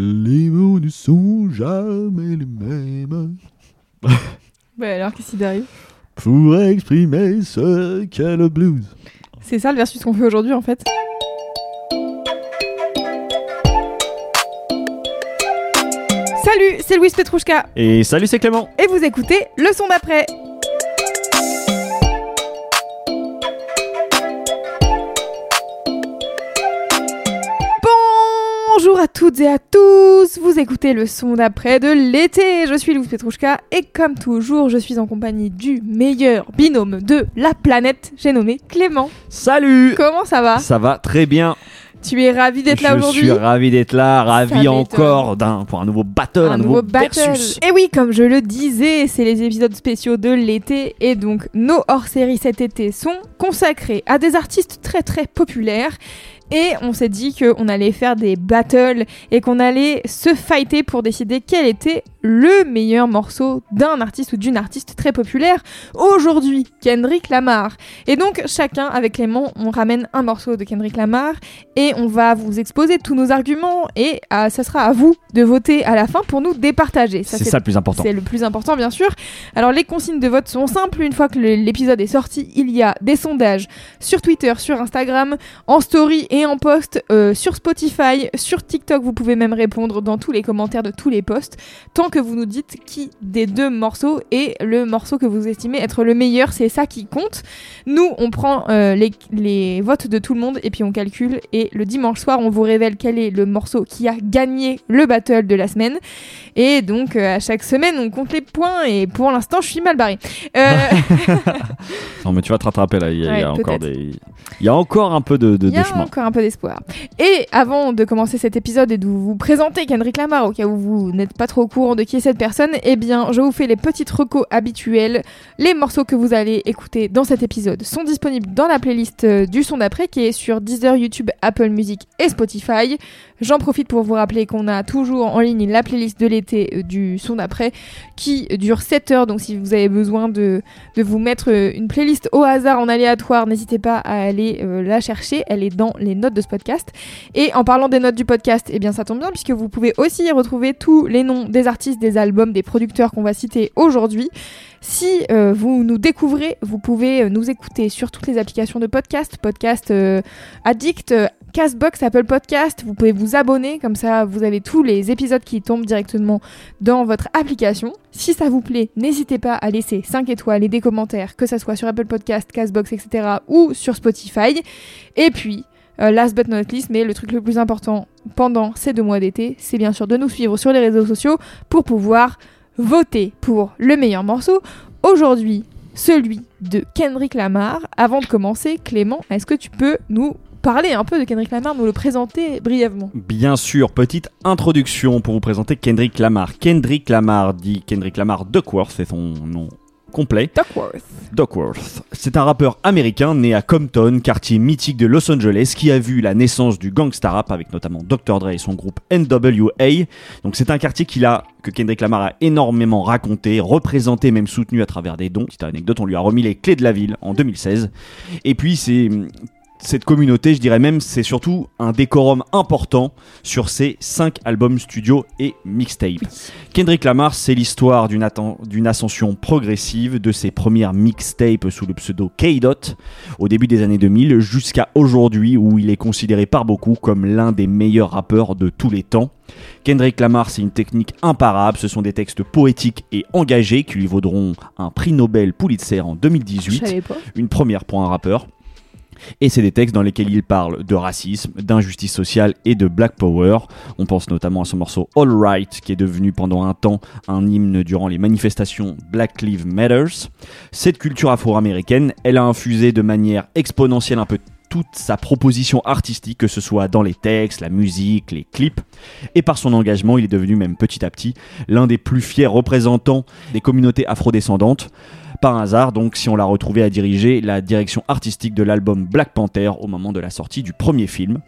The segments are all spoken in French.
Les mots ne sont jamais les mêmes. Bah alors, qu'est-ce qui t'arrive? Pour exprimer ce qu'est le blues. C'est ça le versus qu'on fait aujourd'hui en fait. Salut, c'est Louise Petrouchka Et salut, c'est Clément. et vous écoutez le son d'après. Bonjour à toutes et à tous, vous écoutez le son d'après de l'été. Je suis Louise Petrouchka et comme toujours, je suis en compagnie du meilleur binôme de la planète, j'ai nommé Clément. Salut Comment ça va? Ça va très bien. Tu es ravi d'être là Je aujourd'hui? suis ravi d'être là, ravi encore d'un pour un nouveau battle, un, nouveau, versus. Et oui, comme je le disais, c'est les épisodes spéciaux de l'été et donc nos hors-séries cet été sont consacrés à des artistes très très populaires. Et on s'est dit qu'on allait faire des battles et qu'on allait se fighter pour décider quel était le meilleur morceau d'un artiste ou d'une artiste très populaire. Aujourd'hui, Kendrick Lamar. Et donc, chacun, avec Clément, on ramène un morceau de Kendrick Lamar et on va vous exposer tous nos arguments et ah, ça sera à vous de voter à la fin pour nous départager. C'est ça le plus important. c'est le plus important, bien sûr. Alors, les consignes de vote sont simples. Une fois que l'épisode est sorti, il y a des sondages sur Twitter, sur Instagram, en story et en post, euh, sur Spotify, sur TikTok. Vous pouvez même répondre dans tous les commentaires de tous les posts. Tant que vous nous dites qui des deux morceaux est le morceau que vous estimez être le meilleur, c'est ça qui compte. Nous, on prend euh, les, les votes de tout le monde et puis on calcule. Et le dimanche soir, on vous révèle quel est le morceau qui a gagné le battle de la semaine. Et donc, euh, à chaque semaine, on compte les points. Et pour l'instant, je suis mal barrée. Euh, Non mais tu vas te rattraper là, il y a, y encore peut-être. des il y a encore un peu de, chemin. encore un peu d'espoir. Et avant de commencer cet épisode et de vous présenter Kendrick Lamar, au cas où vous n'êtes pas trop au courant de qui est cette personne, eh bien, je vous fais les petites recos habituelles. Les morceaux que vous allez écouter dans cet épisode sont disponibles dans la playlist euh, du son d'après qui est sur Deezer, YouTube, Apple Music et Spotify. J'en profite pour vous rappeler qu'on a toujours en ligne la playlist de l'été euh, du son d'après qui dure 7 heures. Donc si vous avez besoin de, de vous mettre euh, une playlist au hasard en aléatoire, n'hésitez pas à aller la chercher. Elle est dans les notes de ce podcast. Et en parlant des notes du podcast, eh bien ça tombe bien puisque vous pouvez aussi y retrouver tous les noms des artistes, des albums, des producteurs qu'on va citer aujourd'hui. Si euh, vous nous découvrez, vous pouvez euh, nous écouter sur toutes les applications de podcast, podcast euh, Addict, Castbox, Apple Podcast. Vous pouvez vous abonner, comme ça vous avez tous les épisodes qui tombent directement dans votre application. Si ça vous plaît, n'hésitez pas à laisser 5 étoiles et des commentaires, que ça soit sur Apple Podcast, Castbox, etc. ou sur Spotify. Et puis, euh, last but not least, mais le truc le plus important pendant ces deux mois d'été, c'est bien sûr de nous suivre sur les réseaux sociaux pour pouvoir voter pour le meilleur morceau. Aujourd'hui, celui de Kendrick Lamar. Avant de commencer, Clément, est-ce que tu peux nous parler un peu de Kendrick Lamar, nous le présenter brièvement? Bien sûr, petite introduction pour vous présenter Kendrick Lamar. Kendrick Lamar dit Kendrick Lamar Duckworth, c'est son nom complet. Duckworth. Duckworth. C'est un rappeur américain né à Compton, quartier mythique de Los Angeles, qui a vu la naissance du gangsta rap avec notamment Dr. Dre et son groupe NWA. Donc c'est un quartier qu'il a, que Kendrick Lamar a énormément raconté, représenté, même soutenu à travers des dons. Petite anecdote, on lui a remis les clés de la ville en 2016. Et puis c'est cette communauté, je dirais même, c'est surtout un décorum important sur ses 5 albums studio et mixtapes. Kendrick Lamar, c'est l'histoire d'une ascension progressive de ses premières mixtapes sous le pseudo K-Dot au début des années 2000 jusqu'à aujourd'hui où il est considéré par beaucoup comme l'un des meilleurs rappeurs de tous les temps. Kendrick Lamar, c'est une technique imparable, ce sont des textes poétiques et engagés qui lui vaudront un prix Nobel Pulitzer en Je 2018 savais pas. une première pour un rappeur. Et c'est des textes dans lesquels il parle de racisme, d'injustice sociale et de black power. On pense notamment à son morceau All Right, qui est devenu pendant un temps un hymne durant les manifestations Black Lives Matters. Cette culture afro-américaine, elle a infusé de manière exponentielle un peu toute sa proposition artistique, que ce soit dans les textes, la musique, les clips. Et par son engagement, il est devenu même petit à petit l'un des plus fiers représentants des communautés afrodescendantes. Par hasard, donc, si on l'a retrouvé à diriger la direction artistique de l'album Black Panther au moment de la sortie du premier film.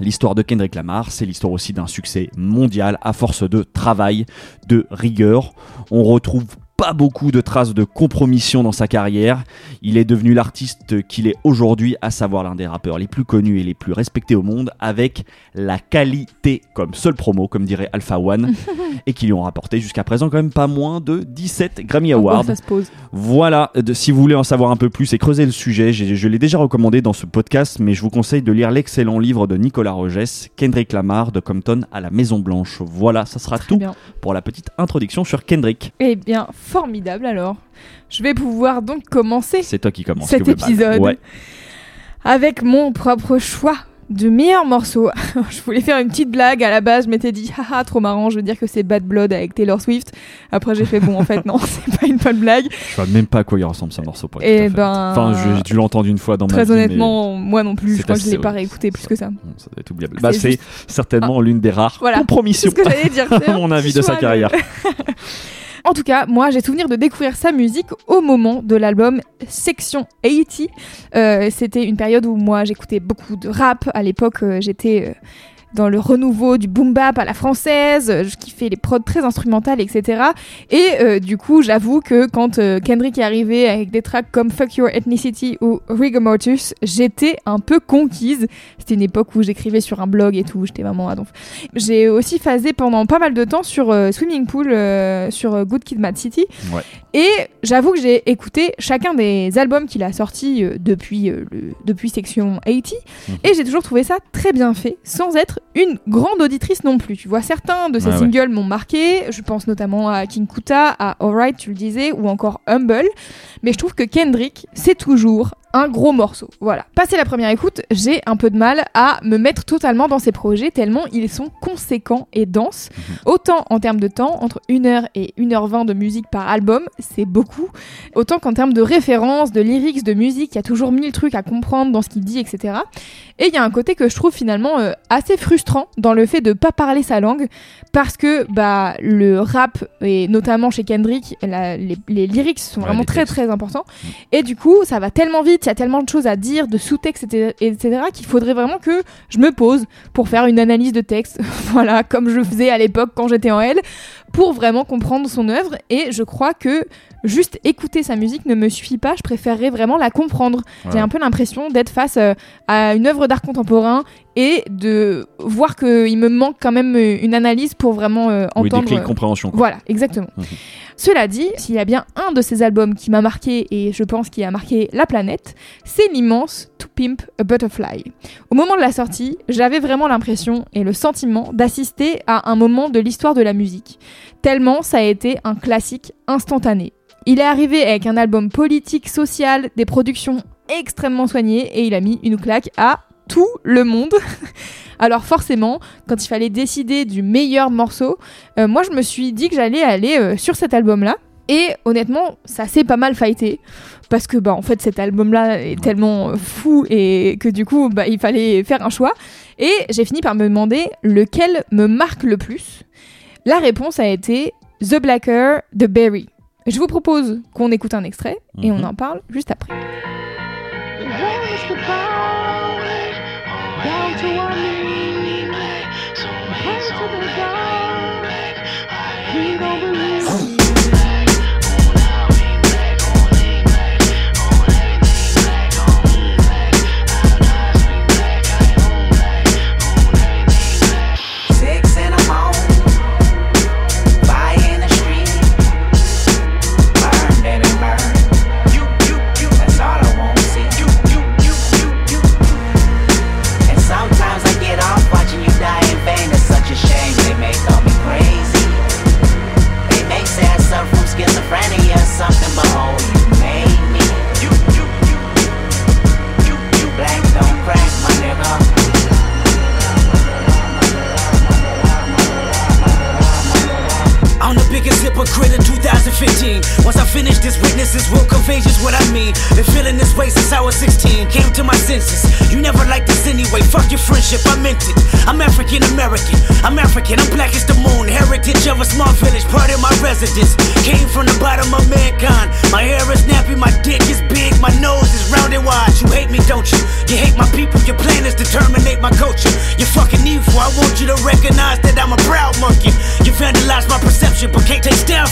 L'histoire de Kendrick Lamar, c'est l'histoire aussi d'un succès mondial à force de travail, de rigueur. On retrouve pas beaucoup de traces de compromission dans sa carrière. Il est devenu l'artiste qu'il est aujourd'hui, à savoir l'un des rappeurs les plus connus et les plus respectés au monde, avec la qualité comme seul promo, comme dirait Alpha One, et qui lui ont rapporté jusqu'à présent quand même pas moins de 17 Grammy Awards. Ça se pose. Voilà, de- si vous voulez en savoir un peu plus et creuser le sujet, je l'ai déjà recommandé dans ce podcast, mais je vous conseille de lire l'excellent livre de Nicolas Rogès, Kendrick Lamar de Compton à la Maison Blanche. Voilà, ça sera Très tout bien. pour la petite introduction sur Kendrick. Eh bien, formidable alors. Je vais pouvoir donc commencer C'est toi qui commence. cet épisode Ouais. avec mon propre choix de meilleur morceau. je voulais faire une petite blague à la base, je m'étais dit haha trop marrant, je veux dire que c'est Bad Blood avec Taylor Swift. Après j'ai fait bon en fait non, c'est pas une bonne blague. Je vois même pas à quoi il ressemble ce morceau. Pour être Eh tout à fait ben, honnête. Enfin, je- j'ai dû l'entendre une fois dans ma Très vie. mais honnêtement, moi non plus, c'est je crois que je assez- l'ai pas réécouté plus que ça. bon, ça doit être oubliable. Bah, C'est c'est juste- certainement l'une des rares Voilà. C'est compromissions, ce que j'allais dire. c'est à mon avis, de sa choix, carrière. En tout cas, moi, j'ai souvenir de découvrir sa musique au moment de l'album Section 80. Euh, C'était une période où moi, j'écoutais beaucoup de rap. À l'époque, euh, j'étais euh, dans le renouveau du boom bap à la française. Je kiffais les prods très instrumentales, etc. Et euh, du coup, j'avoue que quand euh, Kendrick est arrivé avec des tracks comme Fuck Your Ethnicity ou Rigor Mortis, j'étais un peu conquise. C'était une époque où j'écrivais sur un blog et tout. J'étais vraiment à donf. J'ai aussi phasé pendant pas mal de temps sur euh, Swimming Pool, euh, sur euh, Good Kid, Mad City. Ouais. Et j'avoue que j'ai écouté chacun des albums qu'il a sortis euh, depuis, euh, le- depuis Section 80. Mhm. Et j'ai toujours trouvé ça très bien fait, sans être une grande auditrice non plus. Tu vois, certains de ces ouais. singles m'ont marqué. Je pense notamment à King Kuta, à Alright, tu le disais, ou encore Humble. Mais je trouve que Kendrick, c'est toujours un gros morceau. Voilà. Passé la première écoute, j'ai un peu de mal à me mettre totalement dans ces projets tellement ils sont conséquents et denses. Autant en termes de temps, entre 1h et 1h20 de musique par album, c'est beaucoup. Autant qu'en termes de références, de lyrics, de musique, il y a toujours mille trucs à comprendre dans ce qu'il dit, etc. Et il y a un côté que je trouve finalement euh, assez frustrant dans le fait de pas parler sa langue parce que bah le rap et notamment chez Kendrick, la- les, les lyrics sont Ouais, vraiment très textes. très importants. Et du coup, ça va tellement vite, il y a tellement de choses à dire, de sous-texte, etc., etc., qu'il faudrait vraiment que je me pose pour faire une analyse de texte, voilà, comme je faisais à l'époque quand j'étais en L, pour vraiment comprendre son œuvre. Et je crois que juste écouter sa musique ne me suffit pas, je préférerais vraiment la comprendre. J'ai un peu l'impression d'être face euh, à une œuvre d'art contemporain et de voir qu'il me manque quand même euh, une analyse pour vraiment euh, Oui, des entendre. de euh, compréhension. quoi. voilà, exactement. Mhm. Cela dit, s'il y a bien un de ces albums qui m'a marqué et je pense qui a marqué la planète, c'est l'immense To Pimp a Butterfly. Au moment de la sortie, j'avais vraiment l'impression et le sentiment d'assister à un moment de l'histoire de la musique, tellement ça a été un classique instantané. Il est arrivé avec un album politique, social, des productions extrêmement soignées et il a mis une claque à tout le monde. Alors forcément, quand il fallait décider du meilleur morceau, euh, moi je me suis dit que j'allais aller euh, sur cet album-là. Et honnêtement, ça s'est pas mal fighté. Parce que bah en fait cet album-là est tellement fou et que du coup bah, il fallait faire un choix. Et j'ai fini par me demander lequel me marque le plus. La réponse a été The Blacker de Berry. Je vous propose qu'on écoute un extrait et on Mhm. en parle juste après.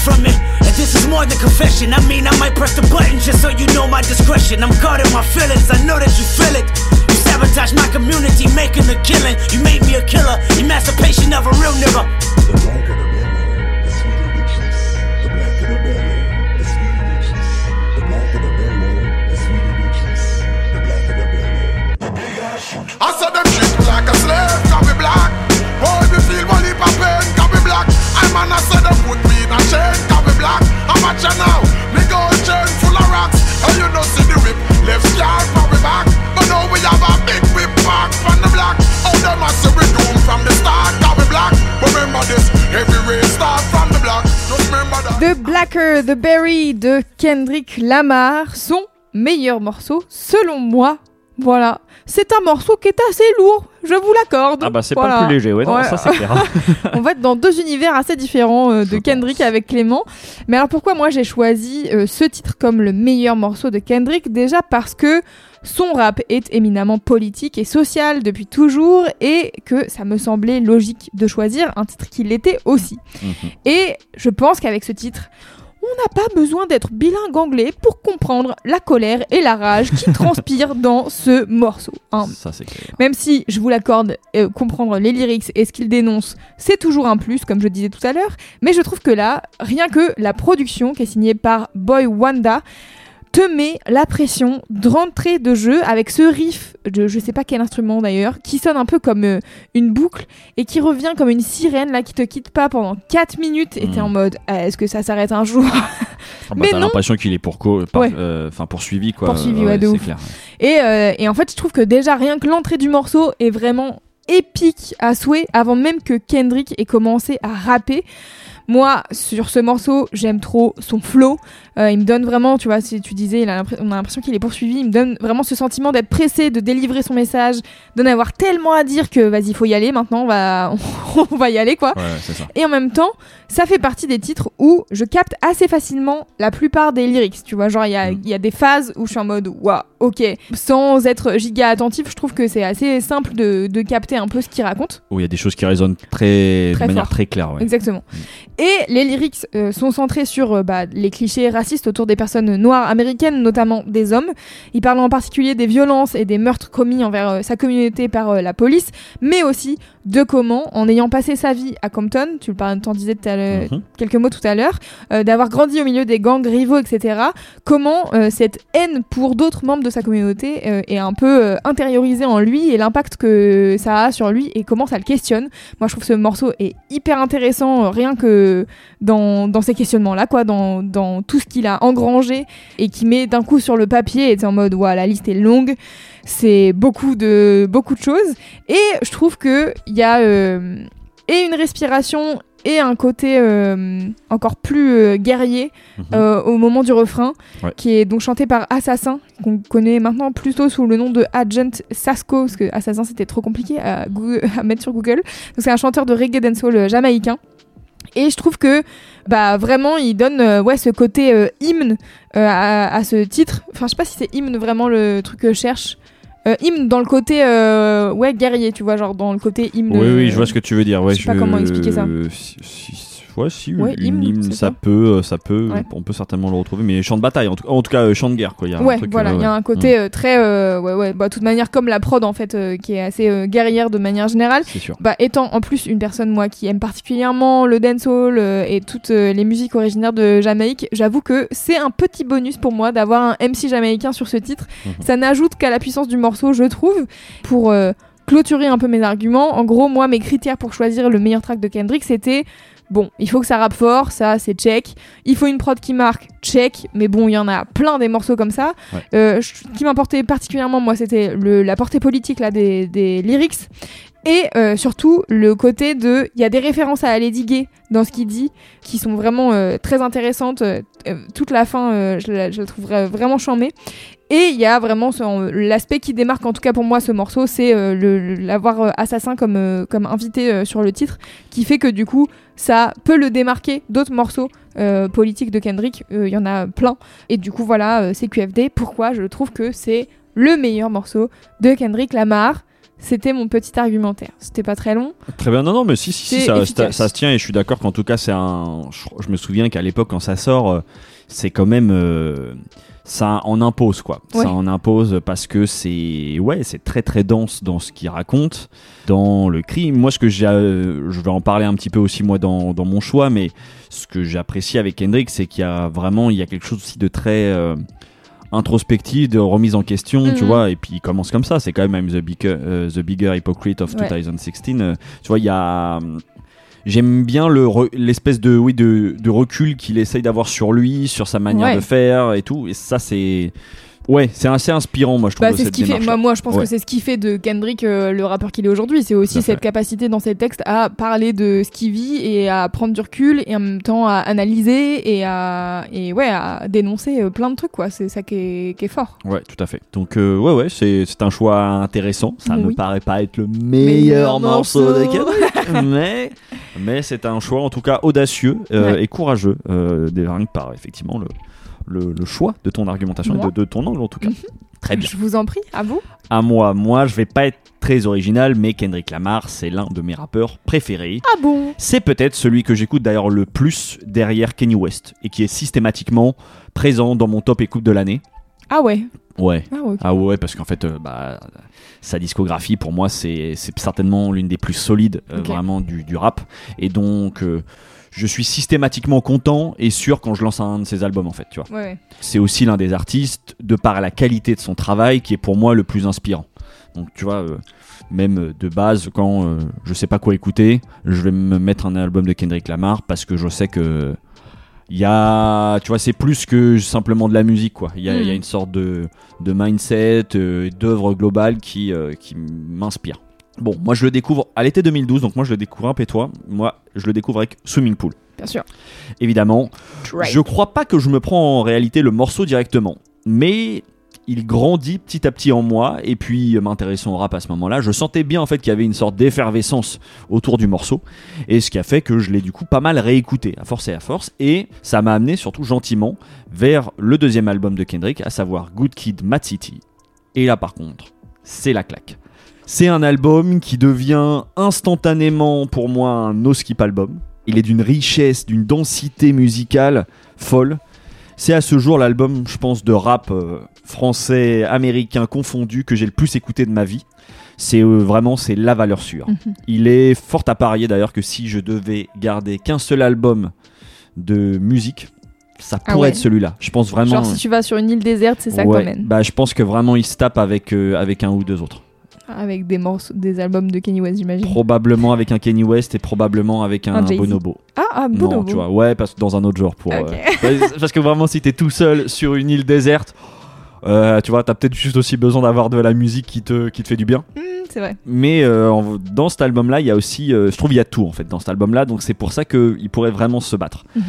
Can't take down from it. And this is more than confession. I mean, I might press the button just so you know my discretion. I'm guarding my feelings. I know that you feel it. You sabotage my community, making a killing. You made me a killer. Emancipation of a real nigga. The black of the belly, the sweeter richness. The black of the belly, the sweeter richness. The black of the belly, the sweeter richness. The black of the belly. The big ass shoot. I said them treat me like a slave, can be black. Boy, me feel them the Blacker, The Berry de Kendrick Lamar, son meilleur morceau, selon moi. Voilà. C'est un morceau qui est assez lourd, je vous l'accorde. Ah bah c'est Voilà. pas le plus léger, ouais, non, Ouais. ça c'est clair. On va être dans deux univers assez différents euh, de Je Kendrick pense. avec Clément. Mais alors pourquoi moi j'ai choisi euh, ce titre comme le meilleur morceau de Kendrick? Déjà parce que son rap est éminemment politique et social depuis toujours et que ça me semblait logique de choisir un titre qui l'était aussi. Mhm. Et je pense qu'avec ce titre, on n'a pas besoin d'être bilingue anglais pour comprendre la colère et la rage qui transpirent dans ce morceau. hein. Ça c'est clair. Même si, je vous l'accorde, euh, comprendre les lyrics et ce qu'il dénonce, c'est toujours un plus, comme je disais tout à l'heure. Mais je trouve que là, rien que la production, qui est signée par Boy Wanda, te met la pression d'entrée de jeu avec ce riff, de je sais pas quel instrument d'ailleurs, qui sonne un peu comme euh, une boucle et qui revient comme une sirène là qui te quitte pas pendant 4 minutes et t'es en mode Ah, est-ce que ça s'arrête un jour? Ah bah, t'as l'impression qu'il est pour co- par- Ouais. euh, enfin poursuivi quoi. Poursuivi, ouais, de ouf. clair. Et, euh, et en fait, je trouve que déjà rien que l'entrée du morceau est vraiment épique à souhait avant même que Kendrick ait commencé à rapper. Moi, sur ce morceau, j'aime trop son flow. Euh, il me donne vraiment, tu vois, si tu disais, il a on a l'impression qu'il est poursuivi. Il me donne vraiment ce sentiment d'être pressé, de délivrer son message, d'en avoir tellement à dire que vas-y, faut y aller maintenant, on va, on va y aller quoi. Ouais, ça. Et en même temps, ça fait partie des titres où je capte assez facilement la plupart des lyrics. Tu vois, genre, il y a, Mm. y a des phases où je suis en mode, waouh, ok. Sans être giga attentif, je trouve que c'est assez simple de, de capter un peu ce qu'il raconte. Où il y a des choses qui résonnent très, Très de manière fort. très claire. Ouais. Exactement. Et les lyrics euh, sont centrés sur euh, bah, les clichés racistes autour des personnes noires américaines, notamment des hommes. Il parle en particulier des violences et des meurtres commis envers euh, sa communauté par la police, mais aussi de comment, en ayant passé sa vie à Compton, tu le t'en disais tout à l'heure- Mhm. quelques mots tout à l'heure, d'avoir grandi au milieu des gangs rivaux, etc., comment cette haine pour d'autres membres de sa communauté est un peu intériorisée en lui et l'impact que ça a sur lui et comment ça le questionne. Moi, je trouve ce morceau est hyper intéressant, rien que dans, dans ces questionnements-là, quoi, dans, dans tout ce qu'il a engrangé et qui met d'un coup sur le papier et t'es en mode, ouais, la liste est longue, c'est beaucoup de, beaucoup de choses. Et je trouve qu'il y a euh, et une respiration et un côté euh, encore plus euh, guerrier Mhm. au moment du refrain, Ouais. qui est donc chanté par Assassin, qu'on connaît maintenant plutôt sous le nom de Agent Sasco, parce que Assassin c'était trop compliqué à, Google- à mettre sur Google. Donc c'est un chanteur de reggae dancehall jamaïcain. Et je trouve que bah vraiment il donne euh, ouais ce côté euh, hymne euh, à, à ce titre. Enfin je sais pas si c'est hymne vraiment le truc que je cherche. Euh, hymne dans le côté ouais guerrier, tu vois genre dans le côté hymne. Oui, oui, je vois ce que tu veux dire. Ouais, je sais pas comment expliquer ça. Si, si- ouais, si, Ouais, une hymne, ça peut, euh, ça peut, Ouais. on peut certainement le retrouver, mais chant de bataille, en tout, en tout cas, euh, chant de guerre, quoi. Il y a un Ouais, truc, voilà, il y a un côté euh, très euh, ouais ouais, bah de toute manière comme la prod en fait euh, qui est assez guerrière de manière générale. C'est sûr. Bah, étant en plus une personne moi qui aime particulièrement le dancehall et toutes les musiques originaires de Jamaïque, j'avoue que c'est un petit bonus pour moi d'avoir un MC jamaïcain sur ce titre. Mhm. Ça n'ajoute qu'à la puissance du morceau, je trouve, pour clôturer un peu mes arguments. En gros, moi mes critères pour choisir le meilleur track de Kendrick, c'était Bon, il faut que ça rappe fort, ça c'est check. Il faut une prod qui marque, check. Mais bon, il y en a plein des morceaux comme ça. Ouais. Euh, qui m'importait particulièrement, moi, c'était la portée politique là des, des lyrics. Et euh, surtout, le côté de. Il y a des références à Lady Gay dans ce qu'il dit, qui sont vraiment euh, très intéressantes. Euh, toute la fin, je, la, je la trouve vra- vraiment charmée. Et il y a vraiment l'aspect qui démarque, en tout cas pour moi, ce morceau, c'est euh, l'avoir euh, assassin comme, euh, comme invité sur le titre, qui fait que du coup, ça peut le démarquer d'autres morceaux politiques de Kendrick. Il y en a plein. Et du coup, voilà, c'est QFD. Pourquoi je trouve que c'est le meilleur morceau de Kendrick Lamar? C'était mon petit argumentaire. C'était pas très long. Très bien, non, non, mais si, si, si ça, efficace. ça- ça se tient et je suis d'accord qu'en tout cas, c'est un. Je, je me souviens qu'à l'époque, quand ça sort, c'est quand même. Ça en impose, quoi. Ouais. Ça en impose parce que c'est. Ouais, c'est très très dense dans ce qu'il raconte, dans le cri. Moi, ce que j'ai. euh, je vais en parler un petit peu aussi, moi, dans, dans mon choix, mais ce que j'apprécie avec Kendrick, c'est qu'il y a vraiment. Il y a quelque chose aussi de très. euh, introspectif de remise en question tu Mhm. vois et puis il commence comme ça c'est quand même I'm the bigger, euh, the bigger hypocrite of Ouais. 2016 euh, tu vois il y a j'aime bien le re- l'espèce de oui de, de recul qu'il essaye d'avoir sur lui sur sa manière Ouais. de faire et tout et ça c'est ouais c'est assez inspirant moi je trouve Bah, c'est ce qui fait. Moi, moi, je pense Ouais. que c'est ce qui fait de Kendrick euh, le rappeur qu'il est aujourd'hui. C'est aussi cette capacité dans ses textes à parler de ce qu'il vit et à prendre du recul et en même temps à analyser et à et ouais à dénoncer euh, plein de trucs quoi. C'est ça qui est, qui est fort. ouais tout à fait donc euh, ouais ouais c'est c'est un choix intéressant ça me Oui. paraît pas être le Meilleur meilleur morceau de. Kendrick mais mais c'est un choix en tout cas audacieux euh, Ouais. et courageux euh, des- par effectivement le, le, le choix de ton argumentation et de, de ton angle en tout cas très bien Je vous en prie. À vous. à moi moi je vais pas être très original mais Kendrick Lamar c'est l'un de mes rappeurs préférés Ah bon? c'est peut-être celui que j'écoute d'ailleurs le plus derrière Kenny West et qui est systématiquement présent dans mon top écoute de l'année Ah ouais? ouais Ah ah ouais, parce qu'en fait, euh, bah, sa discographie, pour moi, c'est certainement l'une des plus solides euh, vraiment du, du rap. Et donc, euh, je suis systématiquement content et sûr quand je lance un de ses albums, en fait, tu vois. Ouais, ouais. C'est aussi l'un des artistes, de par la qualité de son travail, qui est pour moi le plus inspirant. Donc, tu vois, euh, même de base, quand euh, je sais pas quoi écouter, je vais me mettre un album de Kendrick Lamar parce que je sais que. Il y a, tu vois, c'est plus que simplement de la musique, quoi. Il y a, Mm. y a une sorte de, de mindset, euh, d'œuvre globale qui, euh, qui m'inspire. Bon, moi je le découvre à l'été 2012, donc moi je le découvre un peu toi? Moi je le découvre avec Swimming Pool. Bien sûr. Évidemment, Right. je crois pas que je me prends en réalité le morceau directement, mais il grandit petit à petit en moi. Et puis, euh, m'intéressant au rap à ce moment-là, je sentais bien en fait qu'il y avait une sorte d'effervescence autour du morceau, et ce qui a fait que je l'ai du coup pas mal réécouté, à force et à force, et ça m'a amené surtout gentiment vers le deuxième album de Kendrick, à savoir Good Kid, Mad City. Et là, par contre, c'est la claque. C'est un album qui devient instantanément pour moi un no skip album. Il est d'une richesse, d'une densité musicale folle. C'est à ce jour l'album, je pense, de rap euh, français, américain confondu que j'ai le plus écouté de ma vie. C'est euh, vraiment c'est la valeur sûre. Mhm. Il est fort à parier d'ailleurs que si je devais garder qu'un seul album de musique, ça Ah pourrait ouais. être celui-là. Je pense vraiment. Genre si tu vas sur une île déserte, c'est ça Ouais, t'emmènes. bah, je pense que vraiment il se tape avec, euh, avec un ou deux autres. Avec des morceaux, des albums de Kenny West, j'imagine. Probablement avec un Kenny West et probablement avec un. Bonobo. Ah, ah, Non, Bonobo. tu vois, ouais, parce que dans un autre genre pour. Euh, parce que vraiment, si t'es tout seul sur une île déserte, euh, tu vois, t'as peut-être juste aussi besoin d'avoir de la musique qui te, qui te fait du bien. Hmm, c'est vrai. Mais euh, en- dans cet album-là, il y a aussi, euh, je trouve, il y a tout en fait dans cet album-là, donc c'est pour ça qu'il pourrait vraiment se battre. Mhm.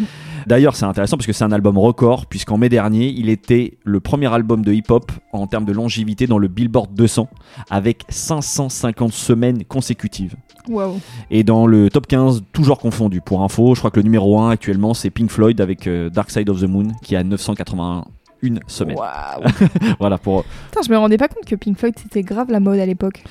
D'ailleurs, c'est intéressant parce que c'est un album record, puisqu'en mai dernier, il était le premier album de hip-hop en termes de longévité dans le Billboard 200, avec 550 semaines consécutives. Et dans le top 15, toujours confondu. Pour info, je crois que le numéro 1 actuellement, c'est Pink Floyd avec euh, Dark Side of the Moon, qui a 981 semaines. Waouh. Voilà pour. Putain, je me rendais pas compte que Pink Floyd c'était grave la mode à l'époque.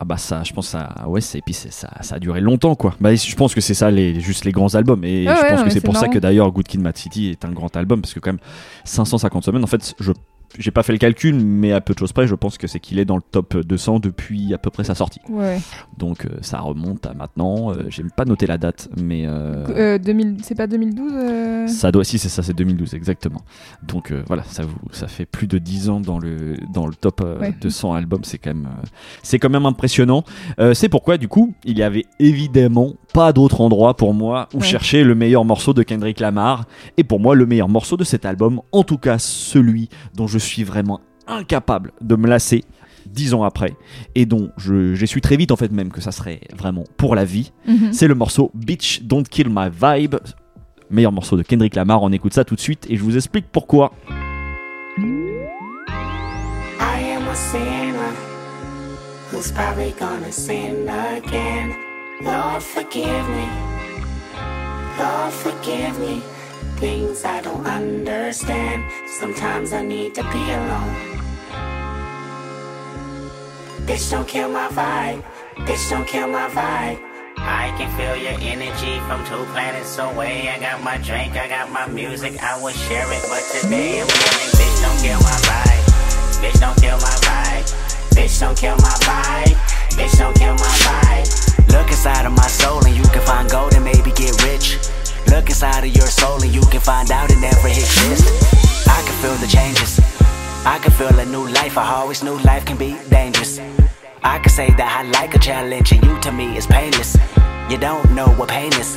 Ah bah ça, je pense que ça, ouais, c'est et puis c'est- ça, ça a duré longtemps quoi. Bah je pense que c'est ça les, juste les grands albums et Ah je ouais, pense non, que c'est pour ça que d'ailleurs Good Kid, Mad City est un grand album parce que quand même 550 semaines. En fait, je j'ai pas fait le calcul, mais à peu de choses près, je pense que c'est qu'il est dans le top 200 depuis à peu près sa sortie. Ouais. Donc euh, ça remonte à maintenant. euh, j'ai pas noté la date, mais euh, Euh, 2000... C'est pas 2012 euh, Ça doit, si c'est ça, c'est 2012 exactement. Donc euh, voilà, ça vous, ça fait plus de 10 ans dans le dans le top euh, Ouais. 200 albums, c'est quand même, euh, c'est quand même impressionnant. Euh, c'est pourquoi du coup, il y avait évidemment pas d'autre endroit pour moi où Ouais. chercher le meilleur morceau de Kendrick Lamar. Et pour moi, le meilleur morceau de cet album, en tout cas celui dont je suis vraiment incapable de me lasser. Dix ans après, et dont je- j'ai su très vite en fait même que ça serait vraiment pour la vie, Mhm. c'est le morceau Bitch Don't Kill My Vibe. Meilleur morceau de Kendrick Lamar, on écoute ça tout de suite et je vous explique pourquoi. I am a sinner who's probably gonna sin again. Lord, forgive me. Lord, forgive me. Things I don't understand. Sometimes I need to be alone. Bitch, don't kill my vibe. Bitch, don't kill my vibe. I can feel your energy from two planets away. I got my drink, I got my music, I will share it. But today I'm yelling, bitch, don't kill my vibe. Bitch, don't kill my vibe. Bitch, don't kill my vibe. Bitch, don't kill my vibe. Look inside of my soul and you can find gold and maybe get rich. Look inside of your soul and you can find out it never exists. I can feel the changes. I can feel a new life. I always knew life can be dangerous. I can say that I like a challenge and you to me is painless. You don't know what pain is.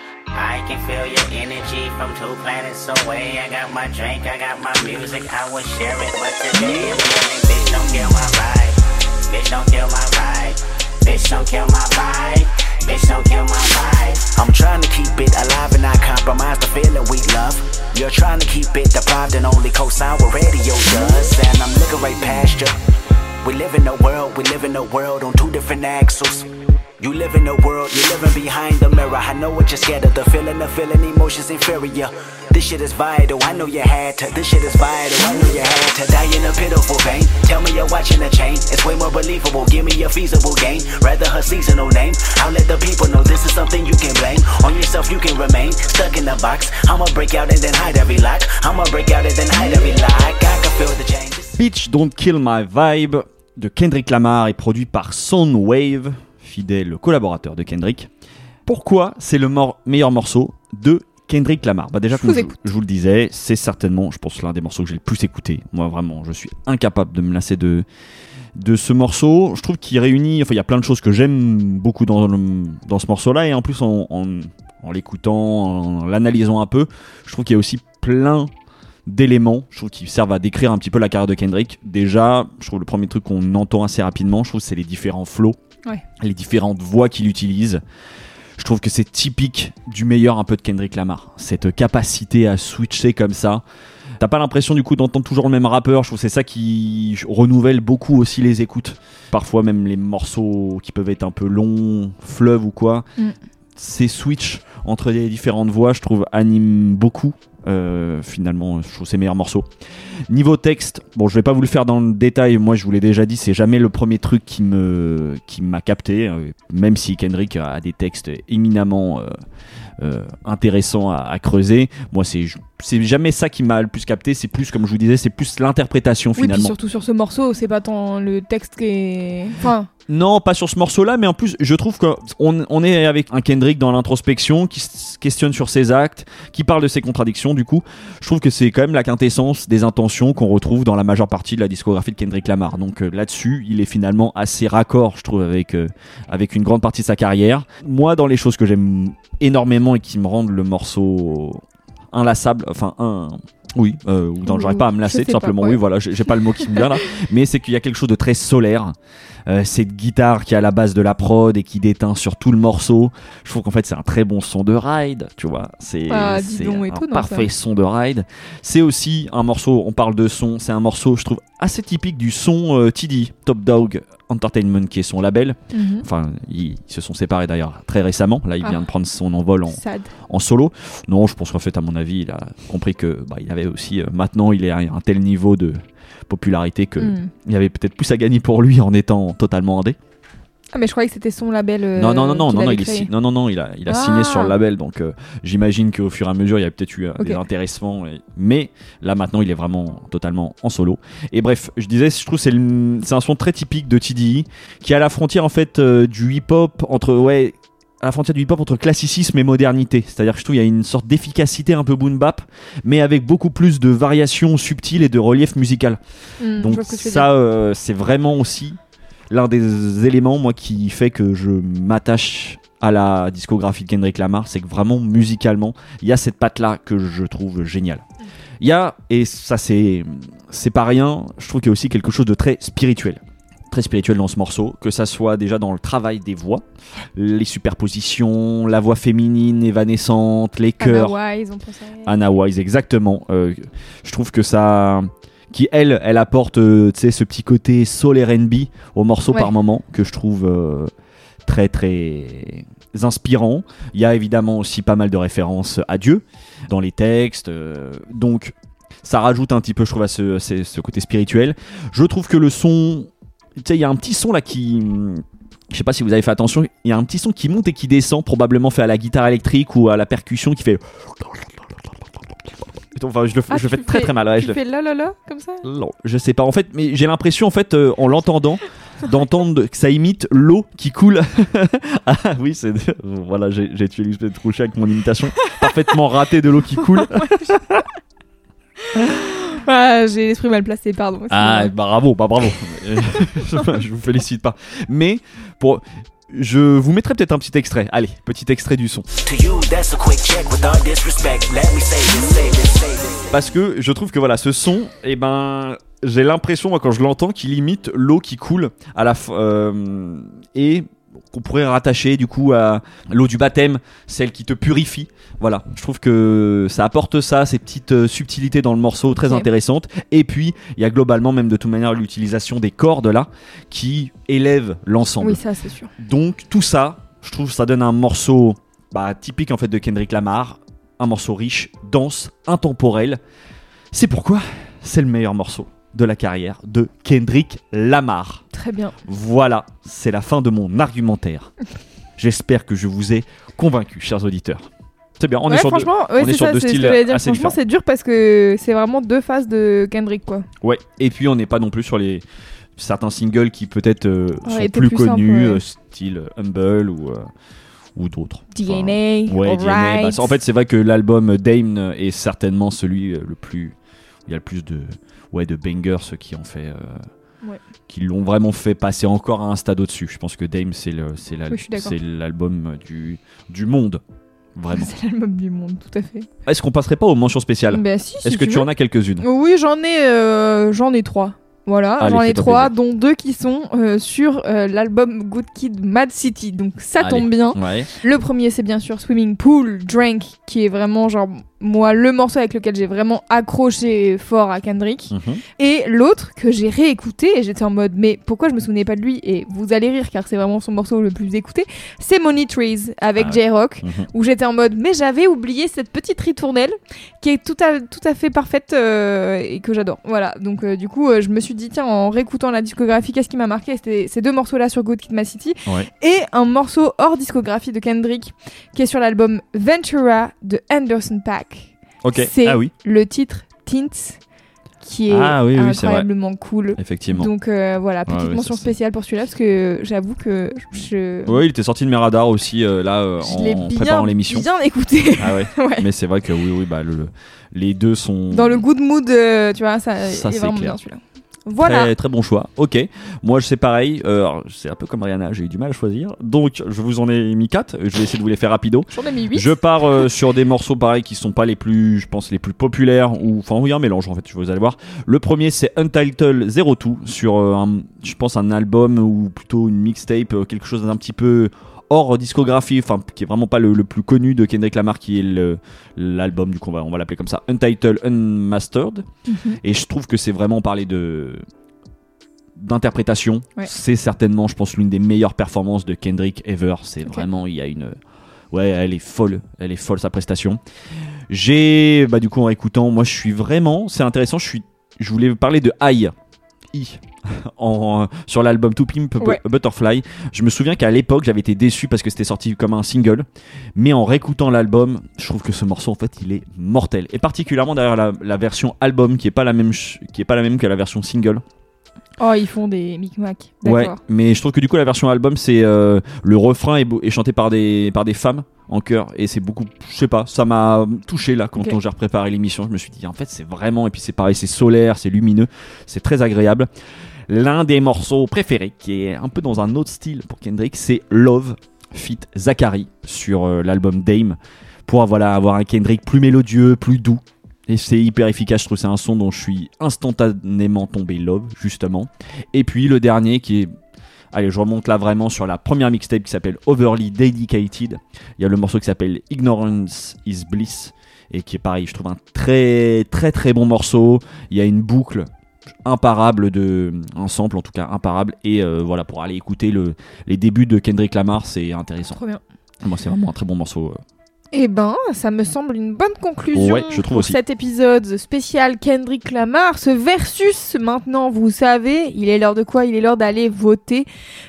I can feel your energy from two planets away. I got my drink, I got my music, I will share it. But today I'm yelling, bitch, don't kill my vibe. Bitch, don't kill my vibe. Bitch, don't kill my vibe. Bitch, don't kill my vibe. I'm trying to keep it alive and not compromise the feeling we love. You're trying to keep it deprived and only co-sign what radio does. And I'm looking right past you. We live in a world, we live in a world on two different axles. You live in a world, you're living behind the mirror. I know what you're scared of, the feeling, the feeling, emotions inferior. This shit is vital, I know you had to. This shit is vital, I know you had to. Die in a pitiful pain. Tell me you're watching a chain. It's way more believable. Give me a feasible gain. Rather her seasonal name. I'll let the people know this is something you can blame. On yourself, you can remain stuck in the box. I'ma break out and then hide every lock. I'ma break out and then hide every lock. I can feel the changes. Bitch Don't Kill My Vibe de Kendrick Lamar est produit par Soundwave, fidèle collaborateur de Kendrick. Pourquoi c'est le mor- meilleur morceau de Kendrick Lamar? Bah déjà, Je vous je, écoute. je vous le disais, c'est certainement, je pense, l'un des morceaux que j'ai le plus écouté. Moi, vraiment, je suis incapable de me lasser de, de ce morceau. Je trouve qu'il réunit, enfin, il y a plein de choses que j'aime beaucoup dans, le- dans ce morceau-là, et en plus, en, en- en l'écoutant, en l'analysant un peu, je trouve qu'il y a aussi plein d'éléments, je trouve, qui servent à décrire un petit peu la carrière de Kendrick. Déjà, je trouve le premier truc qu'on entend assez rapidement, je trouve, c'est les différents flows, Ouais. les différentes voix qu'il utilise. Je trouve que c'est typique du meilleur un peu de Kendrick Lamar. Cette capacité à switcher comme ça. T'as pas l'impression du coup d'entendre toujours le même rappeur. Je trouve que c'est ça qui renouvelle beaucoup aussi les écoutes. Parfois même les morceaux qui peuvent être un peu longs, fleuve ou quoi. Mm. Ces switch entre les différentes voix, je trouve, animent beaucoup. Euh, finalement, je trouve ces meilleurs morceaux. Niveau texte, bon, je vais pas vous le faire dans le détail. Moi, je vous l'ai déjà dit, c'est jamais le premier truc qui me qui m'a capté. euh, même si Kendrick a des textes éminemment euh, euh, intéressants à, à creuser. Moi, c'est c'est jamais ça qui m'a le plus capté. C'est plus, comme je vous disais, c'est plus l'interprétation Oui, puis finalement. surtout sur ce morceau, c'est pas tant le texte qui est. Enfin, Non, pas sur ce morceau-là, mais en plus, je trouve qu'on on est avec un Kendrick dans l'introspection, qui se questionne sur ses actes, qui parle de ses contradictions. Du coup, je trouve que c'est quand même la quintessence des intentions qu'on retrouve dans la majeure partie de la discographie de Kendrick Lamar. Donc euh, là-dessus, il est finalement assez raccord, je trouve, avec euh, avec une grande partie de sa carrière. Moi, dans les choses que j'aime énormément et qui me rendent le morceau inlassable, enfin un Oui, euh, ou j'arrive pas à me lasser, tout pas, simplement. ouais. Oui, voilà, j'ai pas le mot qui me vient là. Mais c'est qu'il y a quelque chose de très solaire. Euh, cette guitare qui est à la base de la prod et qui déteint sur tout le morceau. Je trouve qu'en fait, c'est un très bon son de ride, tu vois. C'est Ah, un parfait son de ride. C'est aussi un morceau, on parle de son, c'est un morceau, je trouve, assez typique du son euh, TD, Top Dog Entertainment, qui est son label. Mhm. Enfin, ils, se sont séparés d'ailleurs très récemment. Là, il Ah. vient de prendre son envol en, solo. Non, je pense qu'en fait, à mon avis, il a compris que bah, il avait aussi. euh, maintenant, il est à un tel niveau de popularité que Mm. il y avait peut-être plus à gagner pour lui en étant totalement indé. Ah, mais je croyais que c'était son label. euh, non, non, non, non, non, non, il, est créé. si- non, non, non, il a, il a Ah. signé sur le label. Donc, euh, j'imagine qu'au fur et à mesure, il y a peut-être eu euh, des intéressements. et- Mais là, maintenant, il est vraiment totalement en solo. Et bref, je disais, je trouve que c'est le- un son très typique de TDI qui est à la frontière en fait euh, du hip-hop entre ouais à la frontière du hip-hop entre classicisme et modernité. C'est-à-dire que je trouve qu'il y a une sorte d'efficacité un peu boom bap, mais avec beaucoup plus de variations subtiles et de relief musical. Mm, je Donc ça, euh, c'est vraiment aussi l'un des éléments moi qui fait que je m'attache à la discographie de Kendrick Lamar, c'est que vraiment musicalement, il y a cette patte là que je trouve géniale. Il y a et ça c'est c'est pas rien, je trouve qu'il y a aussi quelque chose de très spirituel. Très spirituel dans ce morceau, que ça soit déjà dans le travail des voix, les superpositions, la voix féminine évanescente, les chœurs. Anna Wise, on pensait. Anna Wise, exactement. Euh, je trouve que ça. Qui, elle, elle apporte euh, ce petit côté soul RB au morceau Ouais. par moment que je trouve euh, très, très inspirant. Il y a évidemment aussi pas mal de références à Dieu dans les textes. euh, donc, ça rajoute un petit peu, je trouve, à ce, ce- ce côté spirituel. Je trouve que le son. Tu sais, il y a un petit son là qui. Je sais pas si vous avez fait attention, il y a un petit son qui monte et qui descend, probablement fait à la guitare électrique ou à la percussion qui fait. Enfin, je le, fais- Ah, je le fais très très mal. ouais, je Tu le fais la la la comme ça non, je sais pas en fait, mais j'ai l'impression en fait euh, en l'entendant d'entendre que ça imite l'eau qui coule. ah oui, c'est voilà, j'ai tué Lisbeth Trouchet avec mon imitation parfaitement ratée de l'eau qui coule. Ah, j'ai l'esprit mal placé, pardon. Ah bah, bravo, bah bravo. je vous félicite pas. Mais pour je vous mettrai peut-être un petit extrait. Allez, petit extrait du son. Parce que je trouve que voilà, ce son, eh ben, j'ai l'impression, moi, quand je l'entends, qu'il imite l'eau qui coule à la f- euh, et qu'on pourrait rattacher du coup à l'eau du baptême, celle qui te purifie. Voilà, je trouve que ça apporte ça, ces petites euh, subtilités dans le morceau très intéressantes. Et puis, il y a globalement même de toute manière l'utilisation des cordes là qui élèvent l'ensemble. Oui, ça, c'est sûr. Donc tout ça, je trouve ça donne un morceau bah, typique en fait de Kendrick Lamar, un morceau riche, dense, intemporel. C'est pourquoi c'est le meilleur morceau de la carrière de Kendrick Lamar. Très bien. Voilà, c'est la fin de mon argumentaire. J'espère que je vous ai convaincu, chers auditeurs. C'est bien, on ouais, est sur deux- franchement, ouais, on est c'est sur ça, deux c'est ce que styles assez Franchement, c'est dur parce que c'est vraiment deux phases de Kendrick, quoi. Ouais, et puis on n'est pas non plus sur les certains singles qui peut-être euh, Ouais, sont plus, connus, euh, style Humble ou, euh, ou d'autres. Enfin, DNA, Ouais, DNA. Bah, en fait, c'est vrai que l'album Dame est certainement celui euh, le plus. Il y a le plus de, ouais, de bangers ceux qui ont fait. euh, Ouais. Qui l'ont vraiment fait passer encore à un stade au-dessus. Je pense que Dame, c'est Oui, l'album du, du monde. Vraiment. C'est l'album du monde, tout à fait. Est-ce qu'on passerait pas aux mentions spéciales? Bah, si, si Est-ce que tu, en as quelques-unes? Oui, j'en ai, euh, j'en ai trois. Voilà, j'en ai trois, dont deux qui sont euh, sur euh, l'album Good Kid, Mad City. Donc ça Allez. tombe bien. Ouais. Le premier, c'est bien sûr Swimming Pool, Drank, qui est vraiment genre moi le morceau avec lequel j'ai vraiment accroché fort à Kendrick. Mhm. Et l'autre que j'ai réécouté et j'étais en mode mais pourquoi je me souvenais pas de lui et vous allez rire car c'est vraiment son morceau le plus écouté, c'est Money Trees avec Ah. J-Rock Mhm. où j'étais en mode mais j'avais oublié cette petite ritournelle qui est tout à, tout à fait parfaite euh, et que j'adore. Voilà, donc euh, du coup euh, je me suis dit tiens en réécoutant la discographie qu'est-ce qui m'a marqué? C'était ces deux morceaux là sur Good Kid, Mad City Ouais. et un morceau hors discographie de Kendrick qui est sur l'album Ventura de Anderson Paak. Ok. C'est Ah oui, le titre Tints qui est Ah oui, oui, incroyablement cool. effectivement. Donc euh, voilà, petite mention spéciale pour celui-là parce que j'avoue que je, Ouais, il était sorti de mes radars aussi euh, là euh, je l'ai en bien, préparant l'émission. bien écouté. Ah ouais. Ouais. Mais c'est vrai que oui, oui, bah le, les deux sont. Dans le good mood, tu vois, ça, Ça, est vraiment clair. bien celui-là. Voilà. Très, très bon choix. Ok. Moi, c'est pareil. Euh, c'est un peu comme Rihanna, j'ai eu du mal à choisir. Donc, je vous en ai mis 4. Je vais essayer de vous les faire rapido. J'en ai mis 8. Je pars euh, sur des morceaux pareils qui sont pas les plus, je pense, les plus populaires. Ou enfin, oui, un mélange en fait. Vous allez voir. Le premier, c'est Untitled 02 sur, euh, un, je pense, un album ou plutôt une mixtape, quelque chose d'un petit peu hors discographie, enfin qui est vraiment pas le, le plus connu de Kendrick Lamar, qui est l'album du coup on va, l'appeler comme ça, Untitled Unmastered. Mhm. Et je trouve que c'est vraiment parler de d'interprétation. Ouais. C'est certainement, je pense, l'une des meilleures performances de Kendrick ever. C'est vraiment, il y a une, ouais, elle est folle, elle est folle sa prestation. J'ai, bah du coup en écoutant, moi je suis vraiment, c'est intéressant. Je suis, je voulais parler de I. I. En, sur l'album To Pimp Ouais. Butterfly. Je me souviens qu'à l'époque j'avais été déçu parce que c'était sorti comme un single, mais en réécoutant l'album, je trouve que ce morceau en fait il est mortel. Et particulièrement derrière la, la version album qui est pas la même, qui est pas la même que la version single. Oh, ils font des micmacs. Ouais, mais je trouve que du coup la version album c'est euh, le refrain est, chanté par des par des femmes en chœur et c'est beaucoup je sais pas ça m'a touché là quand Ok. on j'ai préparé l'émission je me suis dit en fait c'est vraiment et puis c'est pareil c'est solaire c'est lumineux c'est très agréable l'un des morceaux préférés qui est un peu dans un autre style pour Kendrick c'est Love fit Zachary sur euh, l'album Dame pour avoir un Kendrick plus mélodieux plus doux et c'est hyper efficace, je trouve c'est un son dont je suis instantanément tombé love, justement. Et puis le dernier qui est. Allez, je remonte là vraiment sur la première mixtape qui s'appelle Overly Dedicated. Il y a le morceau qui s'appelle Ignorance is Bliss. Et qui est pareil, je trouve un très très très bon morceau. Il y a une boucle imparable de un sample en tout cas imparable et euh, voilà pour aller écouter le, les débuts de Kendrick Lamar c'est intéressant Trop bien. moi c'est vraiment un très bon morceau euh. Eh ben, ça me semble une bonne conclusion Ouais, je trouve pour aussi. cet épisode spécial Kendrick Lamar. Ce versus, maintenant, vous savez, il est l'heure de quoi? Il est l'heure d'aller voter.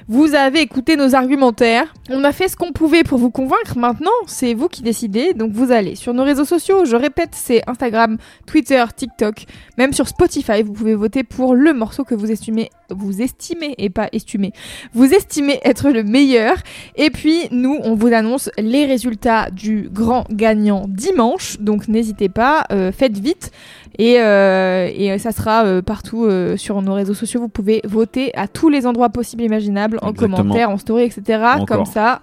Vous avez écouté nos argumentaires. On a fait ce qu'on pouvait pour vous convaincre. Maintenant, c'est vous qui décidez. Donc, vous allez sur nos réseaux sociaux. Je répète, c'est Instagram, Twitter, TikTok. Même sur Spotify, vous pouvez voter pour le morceau que vous estimez, vous estimez et pas estimez, vous estimez être le meilleur. Et puis, nous, on vous annonce les résultats du grand gagnant dimanche. Donc, n'hésitez pas, euh, faites vite. Et, euh, et ça sera euh, partout sur nos réseaux sociaux. Vous pouvez voter à tous les endroits possibles et imaginables, en Exactement. commentaire, en story, etc. Encore. Comme ça,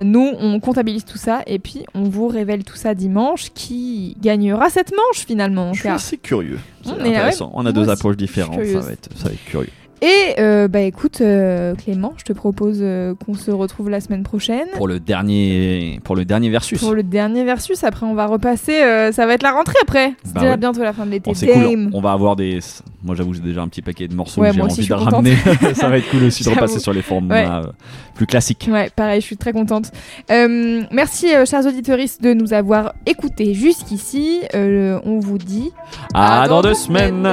nous, on comptabilise tout ça et puis on vous révèle tout ça dimanche. Qui gagnera cette manche finalement je suis assez curieux c'est intéressant on a deux approches différentes ça va, être, ça va être curieux Et euh, bah écoute, euh, Clément, je te propose euh, qu'on se retrouve la semaine prochaine. pour le dernier pour le dernier versus Pour le dernier versus, après on va repasser, ça va être la rentrée après. C'est Bah déjà ouais. bientôt la fin de l'été. Cool. On va avoir des. Moi, j'avoue, j'ai déjà un petit paquet de morceaux Ouais, que j'ai envie de ramener. ça va être cool aussi de repasser sur les formats Ouais. euh, plus classiques. Ouais, pareil, je suis très contente. Merci, chers auditeurs, de nous avoir écoutés jusqu'ici. On vous dit À, dans deux semaines.